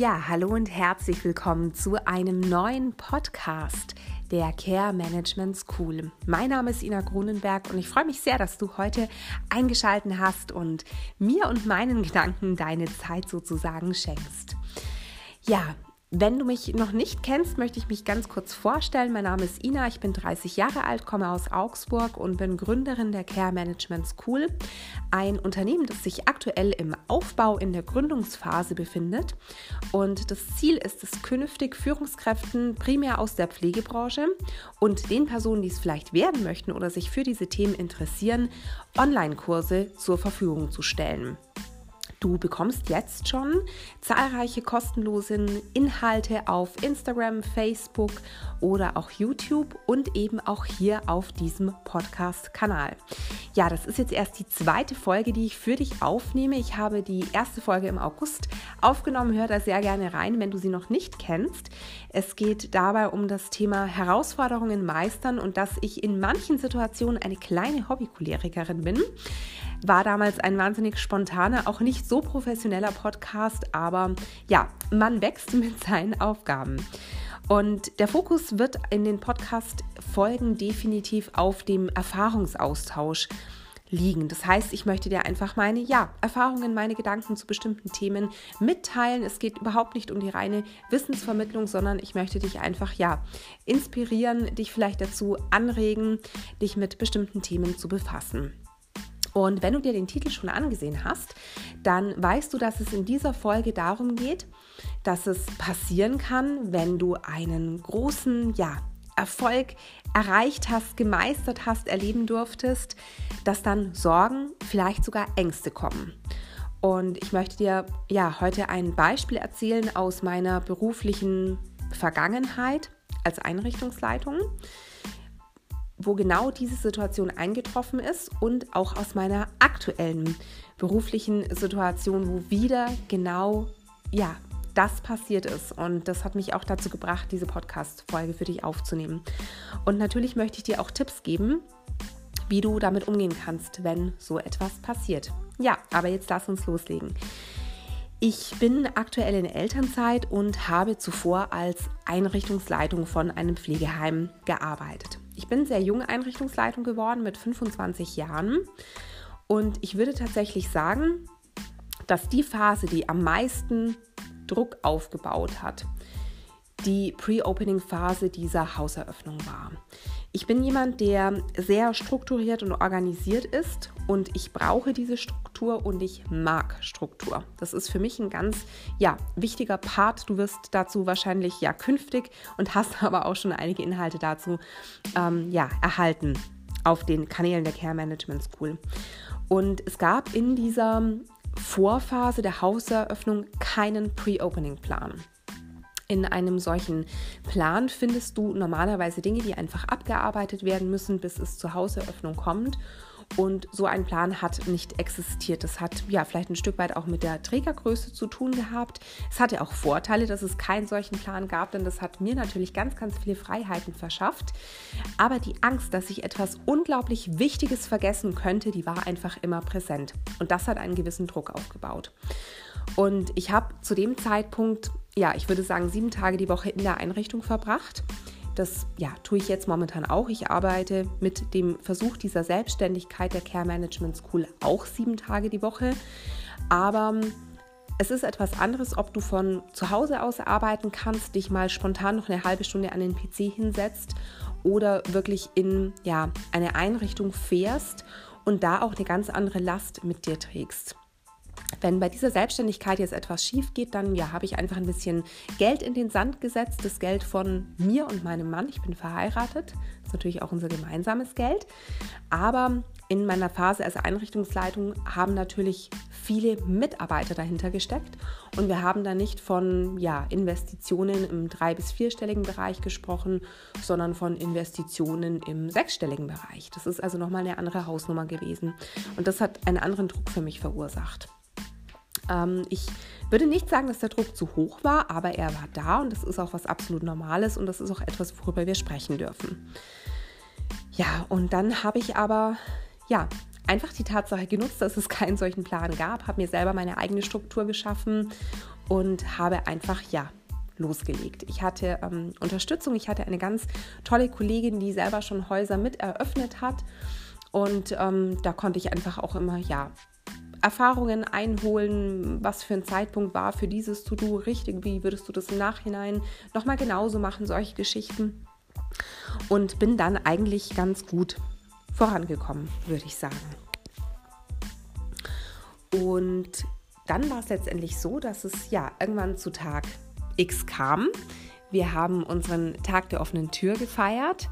Ja, hallo und herzlich willkommen zu einem neuen Podcast der Care Management School. Mein Name ist Ina Grunenberg und ich freue mich sehr, dass du heute eingeschaltet hast und mir und meinen Gedanken deine Zeit sozusagen schenkst. Ja, wenn du mich noch nicht kennst, möchte ich mich ganz kurz vorstellen. Mein Name ist Ina, ich bin 30 Jahre alt, komme aus Augsburg und bin Gründerin der Care Management School, ein Unternehmen, das sich aktuell im Aufbau in der Gründungsphase befindet. Und das Ziel ist es, künftig Führungskräften primär aus der Pflegebranche und den Personen, die es vielleicht werden möchten oder sich für diese Themen interessieren, Online-Kurse zur Verfügung zu stellen. Du bekommst jetzt schon zahlreiche kostenlose Inhalte auf Instagram, Facebook oder auch YouTube und eben auch hier auf diesem Podcast-Kanal. Ja, das ist jetzt erst die zweite Folge, die ich für dich aufnehme. Ich habe die erste Folge im August aufgenommen. Hör da sehr gerne rein, wenn du sie noch nicht kennst. Es geht dabei um das Thema Herausforderungen meistern und dass ich in manchen Situationen eine kleine Hobbycholerikerin bin. War damals ein wahnsinnig spontaner, auch nicht so professioneller Podcast, aber ja, man wächst mit seinen Aufgaben. Und der Fokus wird in den Podcast-Folgen definitiv auf dem Erfahrungsaustausch liegen. Das heißt, ich möchte dir einfach meine ja, Erfahrungen, meine Gedanken zu bestimmten Themen mitteilen. Es geht überhaupt nicht um die reine Wissensvermittlung, sondern ich möchte dich einfach ja inspirieren, dich vielleicht dazu anregen, dich mit bestimmten Themen zu befassen. Und wenn du dir den Titel schon angesehen hast, dann weißt du, dass es in dieser Folge darum geht, dass es passieren kann, wenn du einen großen ja, Erfolg erreicht hast, gemeistert hast, erleben durftest, dass dann Sorgen, vielleicht sogar Ängste kommen. Und ich möchte dir ja heute ein Beispiel erzählen aus meiner beruflichen Vergangenheit als Einrichtungsleitung wo genau diese Situation eingetroffen ist und auch aus meiner aktuellen beruflichen Situation, wo wieder genau ja, das passiert ist. Und das hat mich auch dazu gebracht, diese Podcast-Folge für dich aufzunehmen. Und natürlich möchte ich dir auch Tipps geben, wie du damit umgehen kannst, wenn so etwas passiert. Ja, aber jetzt lass uns loslegen. Ich bin aktuell in Elternzeit und habe zuvor als Einrichtungsleitung von einem Pflegeheim gearbeitet. Ich bin sehr junge Einrichtungsleitung geworden mit 25 Jahren und ich würde tatsächlich sagen, dass die Phase, die am meisten Druck aufgebaut hat, die Pre-Opening-Phase dieser Hauseröffnung war. Ich bin jemand, der sehr strukturiert und organisiert ist und ich brauche diese Struktur und ich mag Struktur. Das ist für mich ein ganz ja, wichtiger Part. Du wirst dazu wahrscheinlich ja künftig und hast aber auch schon einige Inhalte dazu ähm, ja, erhalten auf den Kanälen der Care Management School. Und es gab in dieser Vorphase der Hauseröffnung keinen Pre-Opening-Plan. In einem solchen Plan findest du normalerweise Dinge, die einfach abgearbeitet werden müssen, bis es zur Hauseröffnung kommt. Und so ein Plan hat nicht existiert. Das hat ja vielleicht ein Stück weit auch mit der Trägergröße zu tun gehabt. Es hatte auch Vorteile, dass es keinen solchen Plan gab, denn das hat mir natürlich ganz, ganz viele Freiheiten verschafft. Aber die Angst, dass ich etwas unglaublich Wichtiges vergessen könnte, die war einfach immer präsent. Und das hat einen gewissen Druck aufgebaut. Und ich habe zu dem Zeitpunkt, ja, ich würde sagen, sieben Tage die Woche in der Einrichtung verbracht. Das ja, tue ich jetzt momentan auch. Ich arbeite mit dem Versuch dieser Selbstständigkeit der Care Management School auch sieben Tage die Woche. Aber es ist etwas anderes, ob du von zu Hause aus arbeiten kannst, dich mal spontan noch eine halbe Stunde an den PC hinsetzt oder wirklich in ja, eine Einrichtung fährst und da auch eine ganz andere Last mit dir trägst. Wenn bei dieser Selbstständigkeit jetzt etwas schief geht, dann ja, habe ich einfach ein bisschen Geld in den Sand gesetzt, das Geld von mir und meinem Mann. Ich bin verheiratet, das ist natürlich auch unser gemeinsames Geld. Aber in meiner Phase als Einrichtungsleitung haben natürlich viele Mitarbeiter dahinter gesteckt und wir haben da nicht von ja, Investitionen im drei- bis vierstelligen Bereich gesprochen, sondern von Investitionen im sechsstelligen Bereich. Das ist also nochmal eine andere Hausnummer gewesen und das hat einen anderen Druck für mich verursacht. Ähm, ich würde nicht sagen, dass der Druck zu hoch war, aber er war da und das ist auch was absolut Normales und das ist auch etwas, worüber wir sprechen dürfen. Ja, und dann habe ich aber, ja, einfach die Tatsache genutzt, dass es keinen solchen Plan gab, habe mir selber meine eigene Struktur geschaffen und habe einfach, ja, losgelegt. Ich hatte ähm, Unterstützung, ich hatte eine ganz tolle Kollegin, die selber schon Häuser mit eröffnet hat. Und ähm, da konnte ich einfach auch immer, ja, Erfahrungen einholen, was für ein Zeitpunkt war für dieses To-Do richtig, wie würdest du das im Nachhinein nochmal genauso machen, solche Geschichten. Und bin dann eigentlich ganz gut vorangekommen, würde ich sagen. Und dann war es letztendlich so, dass es ja irgendwann zu Tag X kam. Wir haben unseren Tag der offenen Tür gefeiert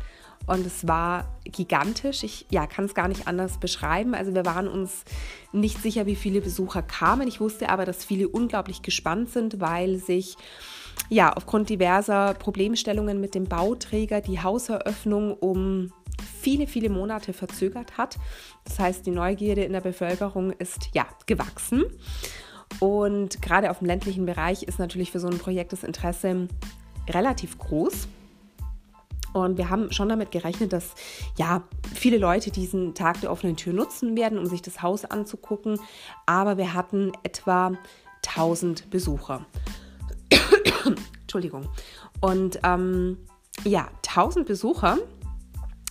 und es war gigantisch. Ich ja, kann es gar nicht anders beschreiben. Also wir waren uns nicht sicher, wie viele Besucher kamen. Ich wusste aber, dass viele unglaublich gespannt sind, weil sich ja aufgrund diverser Problemstellungen mit dem Bauträger die Hauseröffnung um viele, viele Monate verzögert hat. Das heißt, die Neugierde in der Bevölkerung ist ja gewachsen. Und gerade auf dem ländlichen Bereich ist natürlich für so ein Projekt das Interesse relativ groß. Und wir haben schon damit gerechnet, dass ja viele Leute diesen Tag der offenen Tür nutzen werden, um sich das Haus anzugucken. Aber wir hatten etwa 1000 Besucher. Entschuldigung. Und ähm, ja, 1000 Besucher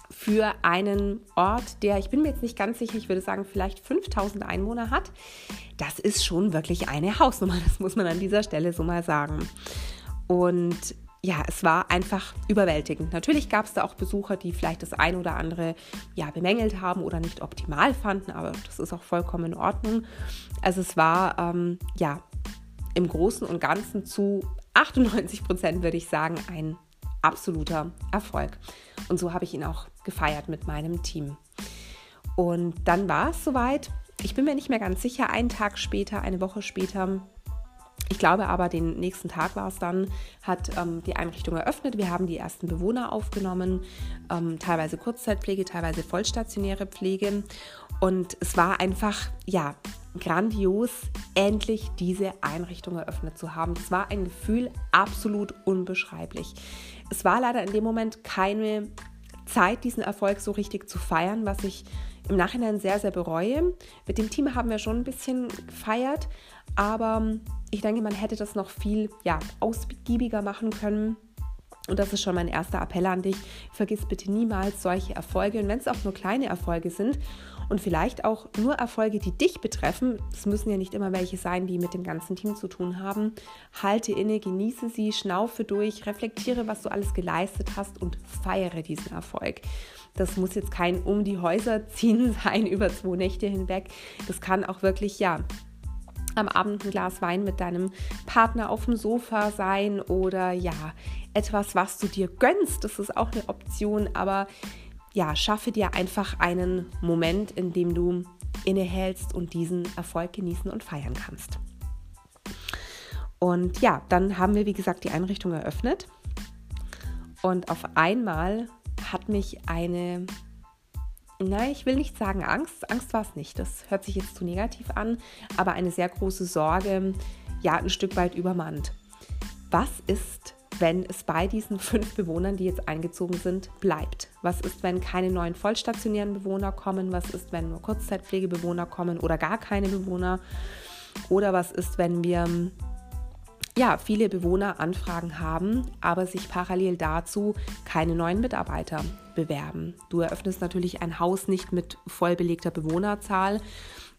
für einen Ort, der, ich bin mir jetzt nicht ganz sicher, ich würde sagen, vielleicht 5000 Einwohner hat. Das ist schon wirklich eine Hausnummer, das muss man an dieser Stelle so mal sagen. Und ja, es war einfach überwältigend. Natürlich gab es da auch Besucher, die vielleicht das eine oder andere ja, bemängelt haben oder nicht optimal fanden, aber das ist auch vollkommen in Ordnung. Also es war ähm, ja im Großen und Ganzen zu 98 Prozent, würde ich sagen, ein absoluter Erfolg. Und so habe ich ihn auch gefeiert mit meinem Team. Und dann war es soweit. Ich bin mir nicht mehr ganz sicher, einen Tag später, eine Woche später, ich glaube aber, den nächsten Tag war es dann, hat ähm, die Einrichtung eröffnet. Wir haben die ersten Bewohner aufgenommen, ähm, teilweise Kurzzeitpflege, teilweise vollstationäre Pflege. Und es war einfach, ja, grandios, endlich diese Einrichtung eröffnet zu haben. Es war ein Gefühl absolut unbeschreiblich. Es war leider in dem Moment keine Zeit, diesen Erfolg so richtig zu feiern, was ich im Nachhinein sehr, sehr bereue. Mit dem Team haben wir schon ein bisschen gefeiert, aber ich denke, man hätte das noch viel ja, ausgiebiger machen können. Und das ist schon mein erster Appell an dich. Vergiss bitte niemals solche Erfolge. Und wenn es auch nur kleine Erfolge sind und vielleicht auch nur Erfolge, die dich betreffen, es müssen ja nicht immer welche sein, die mit dem ganzen Team zu tun haben, halte inne, genieße sie, schnaufe durch, reflektiere, was du alles geleistet hast und feiere diesen Erfolg. Das muss jetzt kein um die Häuser ziehen sein über zwei Nächte hinweg. Das kann auch wirklich, ja, am Abend ein Glas Wein mit deinem Partner auf dem Sofa sein oder ja, etwas, was du dir gönnst. Das ist auch eine Option, aber ja, schaffe dir einfach einen Moment, in dem du innehältst und diesen Erfolg genießen und feiern kannst. Und ja, dann haben wir, wie gesagt, die Einrichtung eröffnet. Und auf einmal hat mich eine, nein, ich will nicht sagen Angst, Angst war es nicht, das hört sich jetzt zu negativ an, aber eine sehr große Sorge, ja, ein Stück weit übermannt. Was ist, wenn es bei diesen fünf Bewohnern, die jetzt eingezogen sind, bleibt? Was ist, wenn keine neuen vollstationären Bewohner kommen? Was ist, wenn nur Kurzzeitpflegebewohner kommen oder gar keine Bewohner? Oder was ist, wenn wir ja, viele Bewohner Anfragen haben, aber sich parallel dazu keine neuen Mitarbeiter bewerben. Du eröffnest natürlich ein Haus nicht mit vollbelegter Bewohnerzahl,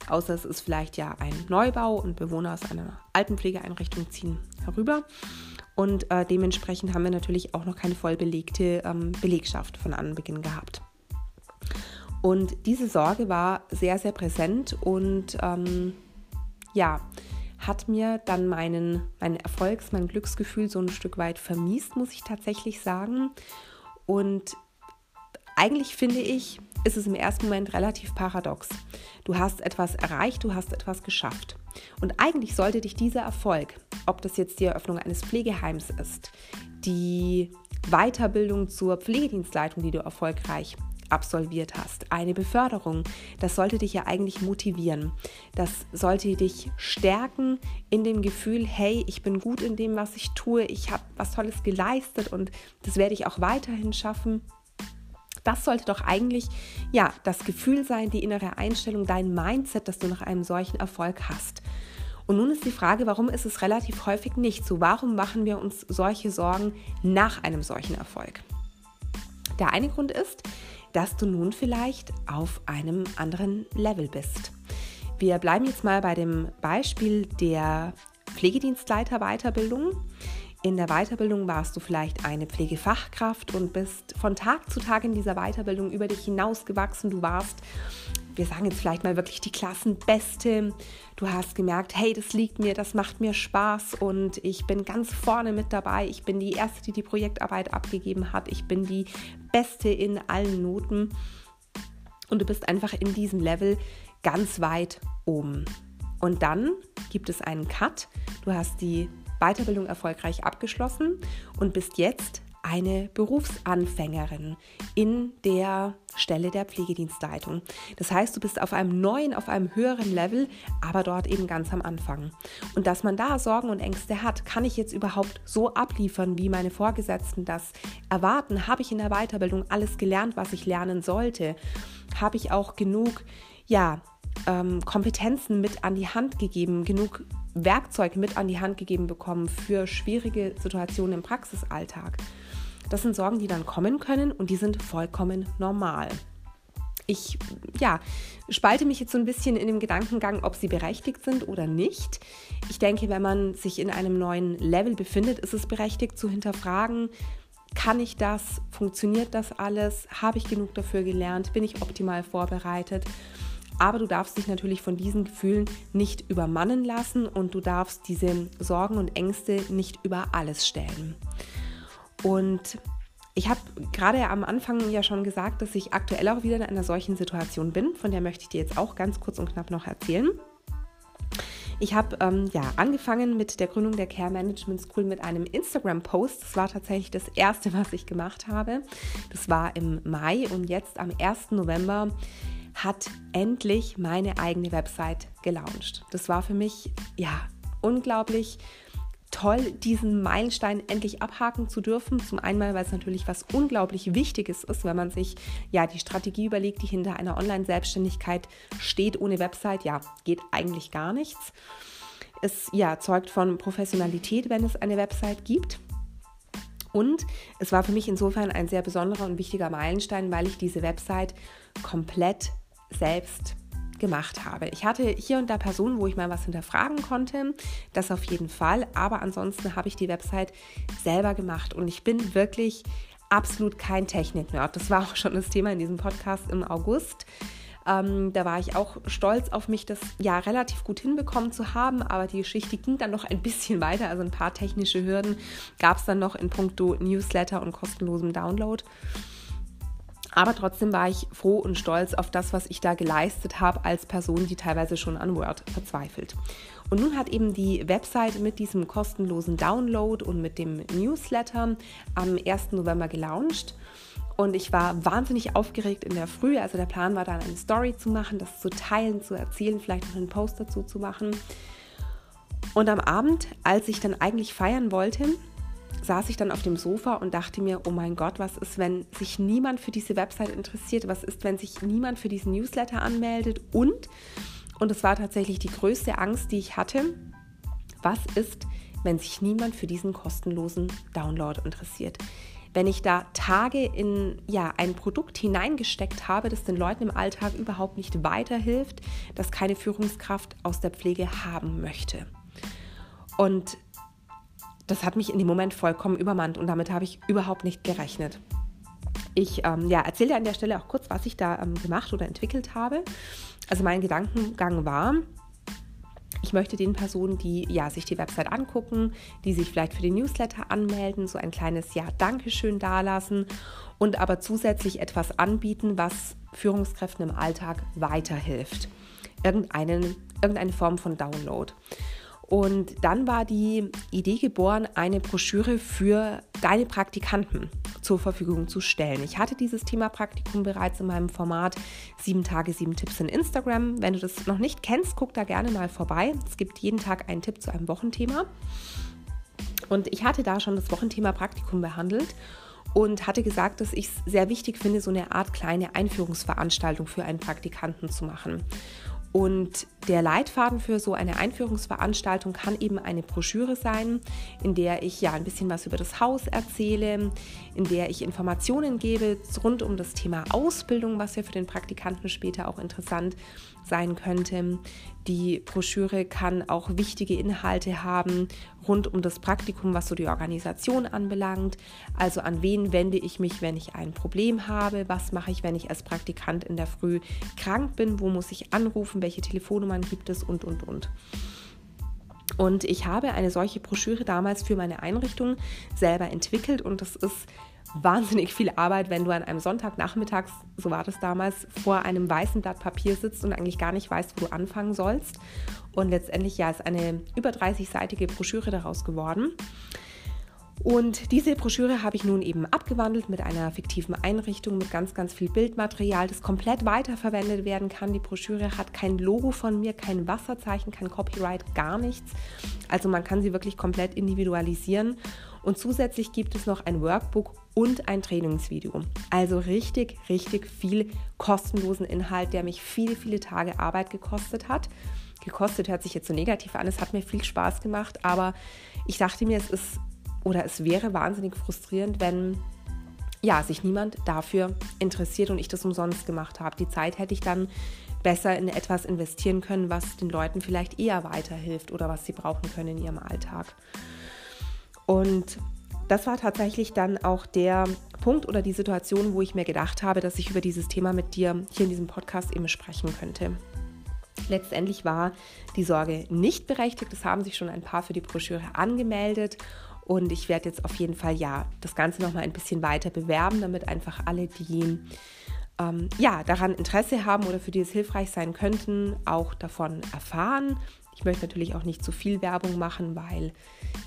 außer es ist vielleicht ja ein Neubau und Bewohner aus einer Altenpflegeeinrichtung ziehen herüber. Und äh, dementsprechend haben wir natürlich auch noch keine vollbelegte ähm, Belegschaft von Anbeginn gehabt. Und diese Sorge war sehr, sehr präsent und ähm, ja, hat mir dann meinen, mein Erfolgs-, mein Glücksgefühl so ein Stück weit vermiest, muss ich tatsächlich sagen. Und eigentlich finde ich, ist es im ersten Moment relativ paradox. Du hast etwas erreicht, du hast etwas geschafft. Und eigentlich sollte dich dieser Erfolg, ob das jetzt die Eröffnung eines Pflegeheims ist, die Weiterbildung zur Pflegedienstleitung, die du erfolgreich absolviert hast, eine Beförderung, das sollte dich ja eigentlich motivieren. Das sollte dich stärken in dem Gefühl, hey, ich bin gut in dem, was ich tue, ich habe was Tolles geleistet und das werde ich auch weiterhin schaffen. Das sollte doch eigentlich ja das Gefühl sein, die innere Einstellung, dein Mindset, dass du nach einem solchen Erfolg hast. Und nun ist die Frage, warum ist es relativ häufig nicht so? Warum machen wir uns solche Sorgen nach einem solchen Erfolg? Der eine Grund ist, dass du nun vielleicht auf einem anderen Level bist. Wir bleiben jetzt mal bei dem Beispiel der Pflegedienstleiter-Weiterbildung. In der Weiterbildung warst du vielleicht eine Pflegefachkraft und bist von Tag zu Tag in dieser Weiterbildung über dich hinausgewachsen. Du warst, wir sagen jetzt vielleicht mal wirklich die Klassenbeste. Du hast gemerkt, hey, das liegt mir, das macht mir Spaß und ich bin ganz vorne mit dabei. Ich bin die Erste, die die Projektarbeit abgegeben hat. Ich bin die Beste in allen Noten. Und du bist einfach in diesem Level ganz weit oben. Und dann gibt es einen Cut. Du hast die Weiterbildung erfolgreich abgeschlossen und bist jetzt eine Berufsanfängerin in der Stelle der Pflegedienstleitung. Das heißt, du bist auf einem neuen, auf einem höheren Level, aber dort eben ganz am Anfang. Und dass man da Sorgen und Ängste hat, kann ich jetzt überhaupt so abliefern, wie meine Vorgesetzten das erwarten? Habe ich in der Weiterbildung alles gelernt, was ich lernen sollte? Habe ich auch genug, ja, ähm, Kompetenzen mit an die Hand gegeben, genug Werkzeug mit an die Hand gegeben bekommen für schwierige Situationen im Praxisalltag. Das sind Sorgen, die dann kommen können und die sind vollkommen normal. Ich ja, spalte mich jetzt so ein bisschen in dem Gedankengang, ob sie berechtigt sind oder nicht. Ich denke, wenn man sich in einem neuen Level befindet, ist es berechtigt zu hinterfragen, kann ich das? Funktioniert das alles? Habe ich genug dafür gelernt? Bin ich optimal vorbereitet? Aber du darfst dich natürlich von diesen Gefühlen nicht übermannen lassen und du darfst diese Sorgen und Ängste nicht über alles stellen. Und ich habe gerade am Anfang ja schon gesagt, dass ich aktuell auch wieder in einer solchen Situation bin. Von der möchte ich dir jetzt auch ganz kurz und knapp noch erzählen. Ich habe ähm, ja angefangen mit der Gründung der Care Management School mit einem Instagram-Post. Das war tatsächlich das erste, was ich gemacht habe. Das war im Mai und jetzt am 1. November hat endlich meine eigene Website gelauncht. Das war für mich ja unglaublich toll, diesen Meilenstein endlich abhaken zu dürfen. Zum einen, weil es natürlich was unglaublich Wichtiges ist, wenn man sich ja die Strategie überlegt, die hinter einer Online-Selbstständigkeit steht. Ohne Website, ja, geht eigentlich gar nichts. Es ja, zeugt von Professionalität, wenn es eine Website gibt. Und es war für mich insofern ein sehr besonderer und wichtiger Meilenstein, weil ich diese Website komplett selbst gemacht habe. Ich hatte hier und da Personen, wo ich mal was hinterfragen konnte, das auf jeden Fall, aber ansonsten habe ich die Website selber gemacht und ich bin wirklich absolut kein Technik-Nerd. Das war auch schon das Thema in diesem Podcast im August. Ähm, da war ich auch stolz auf mich, das ja relativ gut hinbekommen zu haben, aber die Geschichte ging dann noch ein bisschen weiter. Also ein paar technische Hürden gab es dann noch in puncto Newsletter und kostenlosem Download. Aber trotzdem war ich froh und stolz auf das, was ich da geleistet habe als Person, die teilweise schon an Word verzweifelt. Und nun hat eben die Website mit diesem kostenlosen Download und mit dem Newsletter am 1. November gelauncht. Und ich war wahnsinnig aufgeregt in der Früh. Also der Plan war dann eine Story zu machen, das zu teilen, zu erzählen, vielleicht noch einen Post dazu zu machen. Und am Abend, als ich dann eigentlich feiern wollte, saß ich dann auf dem Sofa und dachte mir, oh mein Gott, was ist, wenn sich niemand für diese Website interessiert? Was ist, wenn sich niemand für diesen Newsletter anmeldet? Und, und es war tatsächlich die größte Angst, die ich hatte, was ist, wenn sich niemand für diesen kostenlosen Download interessiert? Wenn ich da Tage in ja, ein Produkt hineingesteckt habe, das den Leuten im Alltag überhaupt nicht weiterhilft, das keine Führungskraft aus der Pflege haben möchte. Und das hat mich in dem Moment vollkommen übermannt und damit habe ich überhaupt nicht gerechnet. Ich ähm, ja, erzähle an der Stelle auch kurz, was ich da ähm, gemacht oder entwickelt habe. Also mein Gedankengang war, ich möchte den Personen, die ja, sich die Website angucken, die sich vielleicht für den Newsletter anmelden, so ein kleines Ja, Dankeschön dalassen und aber zusätzlich etwas anbieten, was Führungskräften im Alltag weiterhilft. Irgendeinen, irgendeine Form von Download. Und dann war die Idee geboren, eine Broschüre für deine Praktikanten zur Verfügung zu stellen. Ich hatte dieses Thema Praktikum bereits in meinem Format 7 Tage, 7 Tipps in Instagram. Wenn du das noch nicht kennst, guck da gerne mal vorbei. Es gibt jeden Tag einen Tipp zu einem Wochenthema. Und ich hatte da schon das Wochenthema Praktikum behandelt und hatte gesagt, dass ich es sehr wichtig finde, so eine Art kleine Einführungsveranstaltung für einen Praktikanten zu machen. Und der Leitfaden für so eine Einführungsveranstaltung kann eben eine Broschüre sein, in der ich ja ein bisschen was über das Haus erzähle, in der ich Informationen gebe rund um das Thema Ausbildung, was ja für den Praktikanten später auch interessant sein könnte. Die Broschüre kann auch wichtige Inhalte haben rund um das Praktikum, was so die Organisation anbelangt. Also an wen wende ich mich, wenn ich ein Problem habe? Was mache ich, wenn ich als Praktikant in der Früh krank bin? Wo muss ich anrufen? Welche Telefonnummern gibt es? Und, und, und. Und ich habe eine solche Broschüre damals für meine Einrichtung selber entwickelt und das ist wahnsinnig viel Arbeit, wenn du an einem Sonntagnachmittag, so war das damals, vor einem weißen Blatt Papier sitzt und eigentlich gar nicht weißt, wo du anfangen sollst. Und letztendlich ja ist eine über 30-seitige Broschüre daraus geworden. Und diese Broschüre habe ich nun eben abgewandelt mit einer fiktiven Einrichtung, mit ganz, ganz viel Bildmaterial, das komplett weiterverwendet werden kann. Die Broschüre hat kein Logo von mir, kein Wasserzeichen, kein Copyright, gar nichts. Also man kann sie wirklich komplett individualisieren. Und zusätzlich gibt es noch ein Workbook und ein Trainingsvideo. Also richtig, richtig viel kostenlosen Inhalt, der mich viele, viele Tage Arbeit gekostet hat. Gekostet hört sich jetzt so negativ an, es hat mir viel Spaß gemacht, aber ich dachte mir, es ist oder es wäre wahnsinnig frustrierend, wenn ja, sich niemand dafür interessiert und ich das umsonst gemacht habe. Die Zeit hätte ich dann besser in etwas investieren können, was den Leuten vielleicht eher weiterhilft oder was sie brauchen können in ihrem Alltag. Und das war tatsächlich dann auch der Punkt oder die Situation, wo ich mir gedacht habe, dass ich über dieses Thema mit dir hier in diesem Podcast eben sprechen könnte. Letztendlich war die Sorge nicht berechtigt. Es haben sich schon ein paar für die Broschüre angemeldet. Und ich werde jetzt auf jeden Fall ja das Ganze nochmal ein bisschen weiter bewerben, damit einfach alle, die ähm, ja, daran Interesse haben oder für die es hilfreich sein könnten, auch davon erfahren. Ich möchte natürlich auch nicht zu viel Werbung machen, weil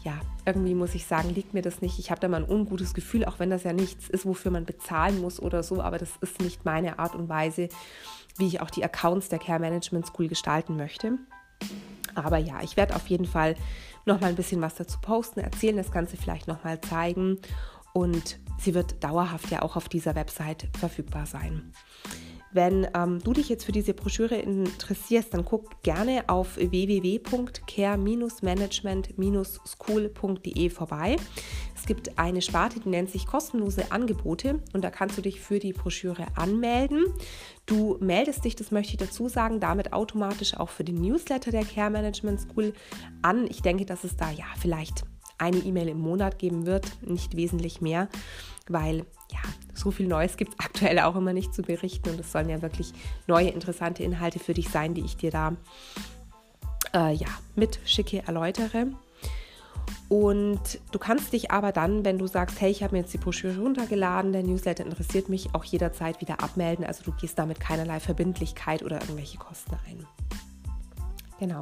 ja, irgendwie muss ich sagen, liegt mir das nicht. Ich habe da mal ein ungutes Gefühl, auch wenn das ja nichts ist, wofür man bezahlen muss oder so, aber das ist nicht meine Art und Weise, wie ich auch die Accounts der Care Management School gestalten möchte. Aber ja, ich werde auf jeden Fall noch mal ein bisschen was dazu posten, erzählen, das Ganze vielleicht noch mal zeigen und sie wird dauerhaft ja auch auf dieser Website verfügbar sein. Wenn ähm, du dich jetzt für diese Broschüre interessierst, dann guck gerne auf www.care-management-school.de vorbei. Es gibt eine Sparte, die nennt sich kostenlose Angebote und da kannst du dich für die Broschüre anmelden. Du meldest dich, das möchte ich dazu sagen, damit automatisch auch für den Newsletter der Care Management School an. Ich denke, dass es da ja vielleicht eine E-Mail im Monat geben wird, nicht wesentlich mehr, weil ja, so viel Neues gibt es aktuell auch immer nicht zu berichten und es sollen ja wirklich neue, interessante Inhalte für dich sein, die ich dir da äh, ja, mitschicke, erläutere. Und du kannst dich aber dann, wenn du sagst, hey, ich habe mir jetzt die Broschüre runtergeladen, der Newsletter interessiert mich, auch jederzeit wieder abmelden. Also du gehst damit keinerlei Verbindlichkeit oder irgendwelche Kosten ein. Genau.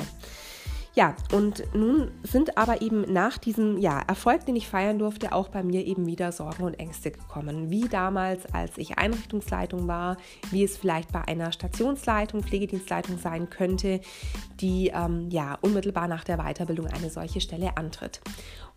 Ja, und nun sind aber eben nach diesem ja, Erfolg, den ich feiern durfte, auch bei mir eben wieder Sorgen und Ängste gekommen. Wie damals, als ich Einrichtungsleitung war, wie es vielleicht bei einer Stationsleitung, Pflegedienstleitung sein könnte, die ähm, ja unmittelbar nach der Weiterbildung eine solche Stelle antritt.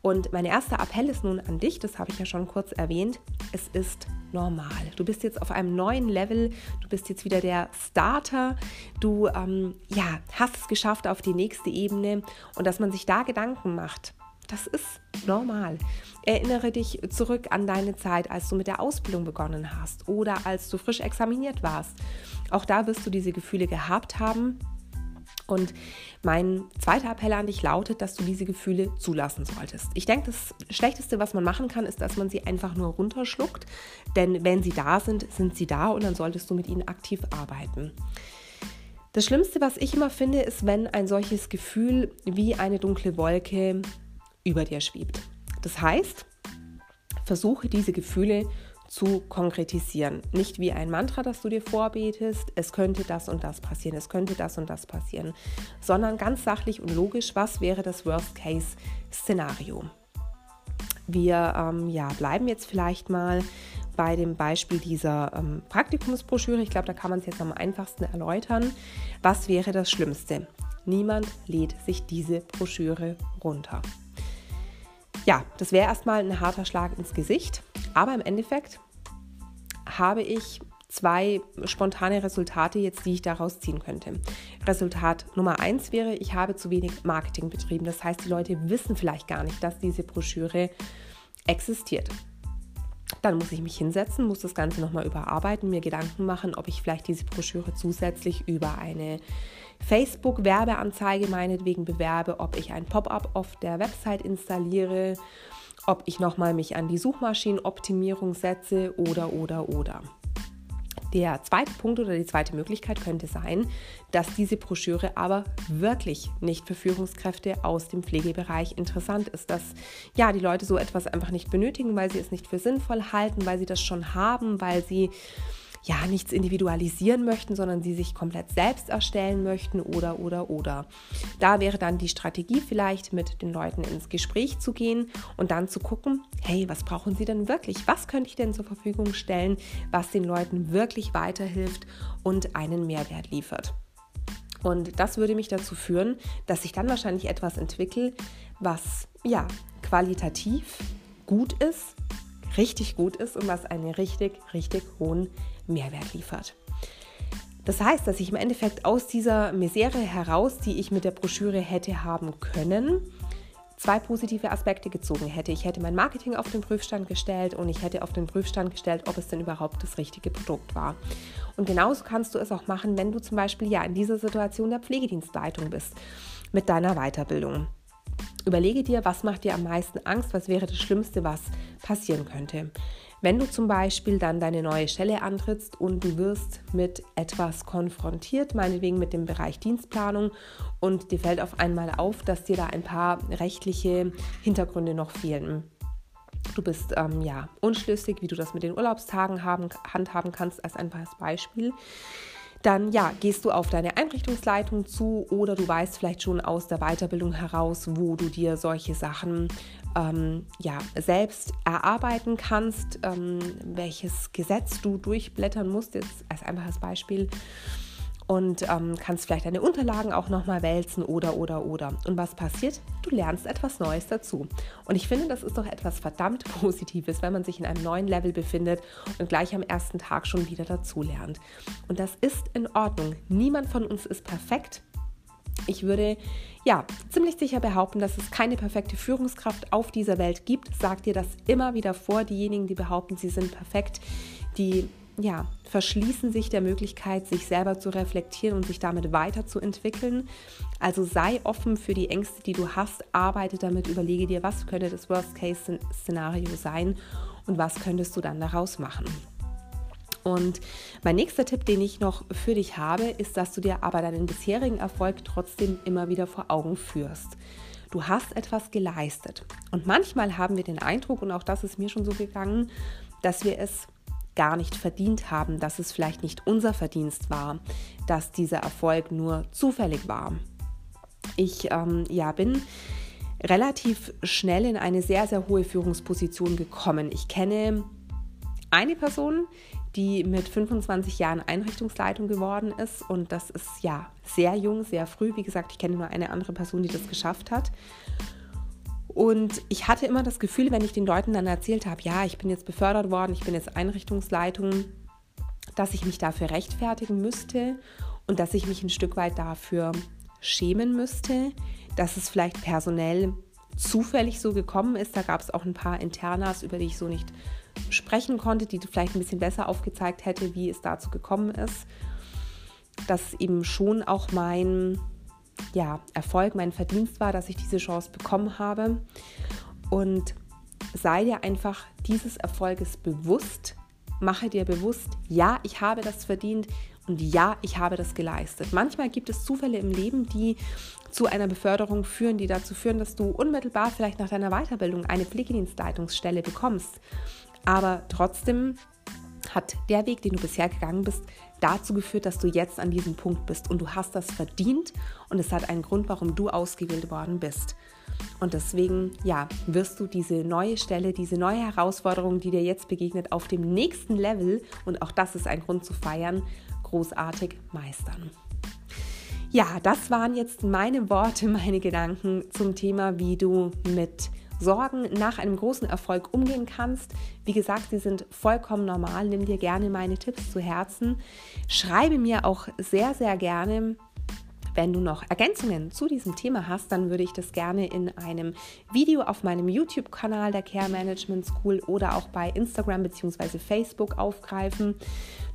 Und mein erster Appell ist nun an dich, das habe ich ja schon kurz erwähnt, es ist normal. Du bist jetzt auf einem neuen Level, du bist jetzt wieder der Starter, du ähm, ja, hast es geschafft auf die nächste Ebene und dass man sich da Gedanken macht, das ist normal. Erinnere dich zurück an deine Zeit, als du mit der Ausbildung begonnen hast oder als du frisch examiniert warst. Auch da wirst du diese Gefühle gehabt haben und mein zweiter Appell an dich lautet, dass du diese Gefühle zulassen solltest. Ich denke, das Schlechteste, was man machen kann, ist, dass man sie einfach nur runterschluckt. Denn wenn sie da sind, sind sie da und dann solltest du mit ihnen aktiv arbeiten. Das Schlimmste, was ich immer finde, ist, wenn ein solches Gefühl wie eine dunkle Wolke über dir schwebt. Das heißt, versuche diese Gefühle zu konkretisieren. Nicht wie ein Mantra, das du dir vorbetest, es könnte das und das passieren, es könnte das und das passieren, sondern ganz sachlich und logisch, was wäre das Worst-Case-Szenario. Wir ähm, ja, bleiben jetzt vielleicht mal bei dem Beispiel dieser ähm, Praktikumsbroschüre. Ich glaube, da kann man es jetzt am einfachsten erläutern. Was wäre das Schlimmste? Niemand lädt sich diese Broschüre runter. Ja, das wäre erstmal ein harter Schlag ins Gesicht, aber im Endeffekt habe ich zwei spontane Resultate jetzt, die ich daraus ziehen könnte. Resultat Nummer eins wäre, ich habe zu wenig Marketing betrieben. Das heißt, die Leute wissen vielleicht gar nicht, dass diese Broschüre existiert. Dann muss ich mich hinsetzen, muss das Ganze nochmal überarbeiten, mir Gedanken machen, ob ich vielleicht diese Broschüre zusätzlich über eine Facebook-Werbeanzeige meinetwegen bewerbe, ob ich ein Pop-up auf der Website installiere, ob ich nochmal mich an die Suchmaschinenoptimierung setze oder, oder, oder. Der zweite Punkt oder die zweite Möglichkeit könnte sein, dass diese Broschüre aber wirklich nicht für Führungskräfte aus dem Pflegebereich interessant ist, dass ja die Leute so etwas einfach nicht benötigen, weil sie es nicht für sinnvoll halten, weil sie das schon haben, weil sie ja nichts individualisieren möchten, sondern sie sich komplett selbst erstellen möchten oder oder oder. Da wäre dann die Strategie vielleicht mit den Leuten ins Gespräch zu gehen und dann zu gucken, hey, was brauchen sie denn wirklich? Was könnte ich denn zur Verfügung stellen, was den Leuten wirklich weiterhilft und einen Mehrwert liefert? Und das würde mich dazu führen, dass ich dann wahrscheinlich etwas entwickle, was ja qualitativ gut ist, richtig gut ist und was einen richtig, richtig hohen Mehrwert liefert. Das heißt, dass ich im Endeffekt aus dieser Misere heraus, die ich mit der Broschüre hätte haben können, zwei positive Aspekte gezogen hätte. Ich hätte mein Marketing auf den Prüfstand gestellt und ich hätte auf den Prüfstand gestellt, ob es denn überhaupt das richtige Produkt war. Und genauso kannst du es auch machen, wenn du zum Beispiel ja in dieser Situation der Pflegedienstleitung bist mit deiner Weiterbildung. Überlege dir, was macht dir am meisten Angst, was wäre das Schlimmste, was passieren könnte. Wenn du zum Beispiel dann deine neue Stelle antrittst und du wirst mit etwas konfrontiert, meinetwegen mit dem Bereich Dienstplanung und dir fällt auf einmal auf, dass dir da ein paar rechtliche Hintergründe noch fehlen. Du bist ähm, ja unschlüssig, wie du das mit den Urlaubstagen haben, handhaben kannst, als einfaches Beispiel dann ja, gehst du auf deine Einrichtungsleitung zu oder du weißt vielleicht schon aus der Weiterbildung heraus, wo du dir solche Sachen ähm, ja, selbst erarbeiten kannst, ähm, welches Gesetz du durchblättern musst, jetzt als einfaches Beispiel und ähm, kannst vielleicht deine Unterlagen auch nochmal wälzen oder, oder, oder. Und was passiert? Du lernst etwas Neues dazu. Und ich finde, das ist doch etwas verdammt Positives, wenn man sich in einem neuen Level befindet und gleich am ersten Tag schon wieder dazu lernt. Und das ist in Ordnung. Niemand von uns ist perfekt. Ich würde ja ziemlich sicher behaupten, dass es keine perfekte Führungskraft auf dieser Welt gibt. Sag dir das immer wieder vor. Diejenigen, die behaupten, sie sind perfekt, die ja, verschließen sich der Möglichkeit, sich selber zu reflektieren und sich damit weiterzuentwickeln. Also sei offen für die Ängste, die du hast, arbeite damit, überlege dir, was könnte das Worst-Case-Szenario sein und was könntest du dann daraus machen. Und mein nächster Tipp, den ich noch für dich habe, ist, dass du dir aber deinen bisherigen Erfolg trotzdem immer wieder vor Augen führst. Du hast etwas geleistet. Und manchmal haben wir den Eindruck, und auch das ist mir schon so gegangen, dass wir es gar nicht verdient haben, dass es vielleicht nicht unser Verdienst war, dass dieser Erfolg nur zufällig war. Ich ähm, ja, bin relativ schnell in eine sehr, sehr hohe Führungsposition gekommen. Ich kenne eine Person, die mit 25 Jahren Einrichtungsleitung geworden ist und das ist ja sehr jung, sehr früh. Wie gesagt, ich kenne nur eine andere Person, die das geschafft hat. Und ich hatte immer das Gefühl, wenn ich den Leuten dann erzählt habe, ja, ich bin jetzt befördert worden, ich bin jetzt Einrichtungsleitung, dass ich mich dafür rechtfertigen müsste und dass ich mich ein Stück weit dafür schämen müsste, dass es vielleicht personell zufällig so gekommen ist. Da gab es auch ein paar Internas, über die ich so nicht sprechen konnte, die vielleicht ein bisschen besser aufgezeigt hätte, wie es dazu gekommen ist. Dass eben schon auch mein ja, Erfolg, mein Verdienst war, dass ich diese Chance bekommen habe. Und sei dir einfach dieses Erfolges bewusst. Mache dir bewusst, ja, ich habe das verdient und ja, ich habe das geleistet. Manchmal gibt es Zufälle im Leben, die zu einer Beförderung führen, die dazu führen, dass du unmittelbar vielleicht nach deiner Weiterbildung eine Pflegedienstleitungsstelle bekommst. Aber trotzdem hat der Weg, den du bisher gegangen bist, dazu geführt, dass du jetzt an diesem Punkt bist und du hast das verdient und es hat einen Grund, warum du ausgewählt worden bist. Und deswegen, ja, wirst du diese neue Stelle, diese neue Herausforderung, die dir jetzt begegnet, auf dem nächsten Level, und auch das ist ein Grund zu feiern, großartig meistern. Ja, das waren jetzt meine Worte, meine Gedanken zum Thema, wie du mit Sorgen nach einem großen Erfolg umgehen kannst. Wie gesagt, sie sind vollkommen normal. Nimm dir gerne meine Tipps zu Herzen. Schreibe mir auch sehr, sehr gerne, wenn du noch Ergänzungen zu diesem Thema hast, dann würde ich das gerne in einem Video auf meinem YouTube-Kanal der Care Management School oder auch bei Instagram bzw. Facebook aufgreifen.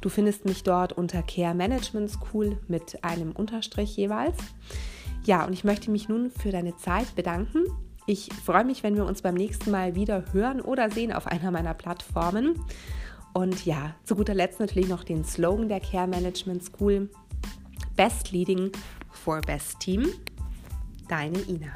Du findest mich dort unter Care Management School mit einem Unterstrich jeweils. Ja, und ich möchte mich nun für deine Zeit bedanken. Ich freue mich, wenn wir uns beim nächsten Mal wieder hören oder sehen auf einer meiner Plattformen. Und ja, zu guter Letzt natürlich noch den Slogan der Care Management School. Best Leading for Best Team. Deine Ina.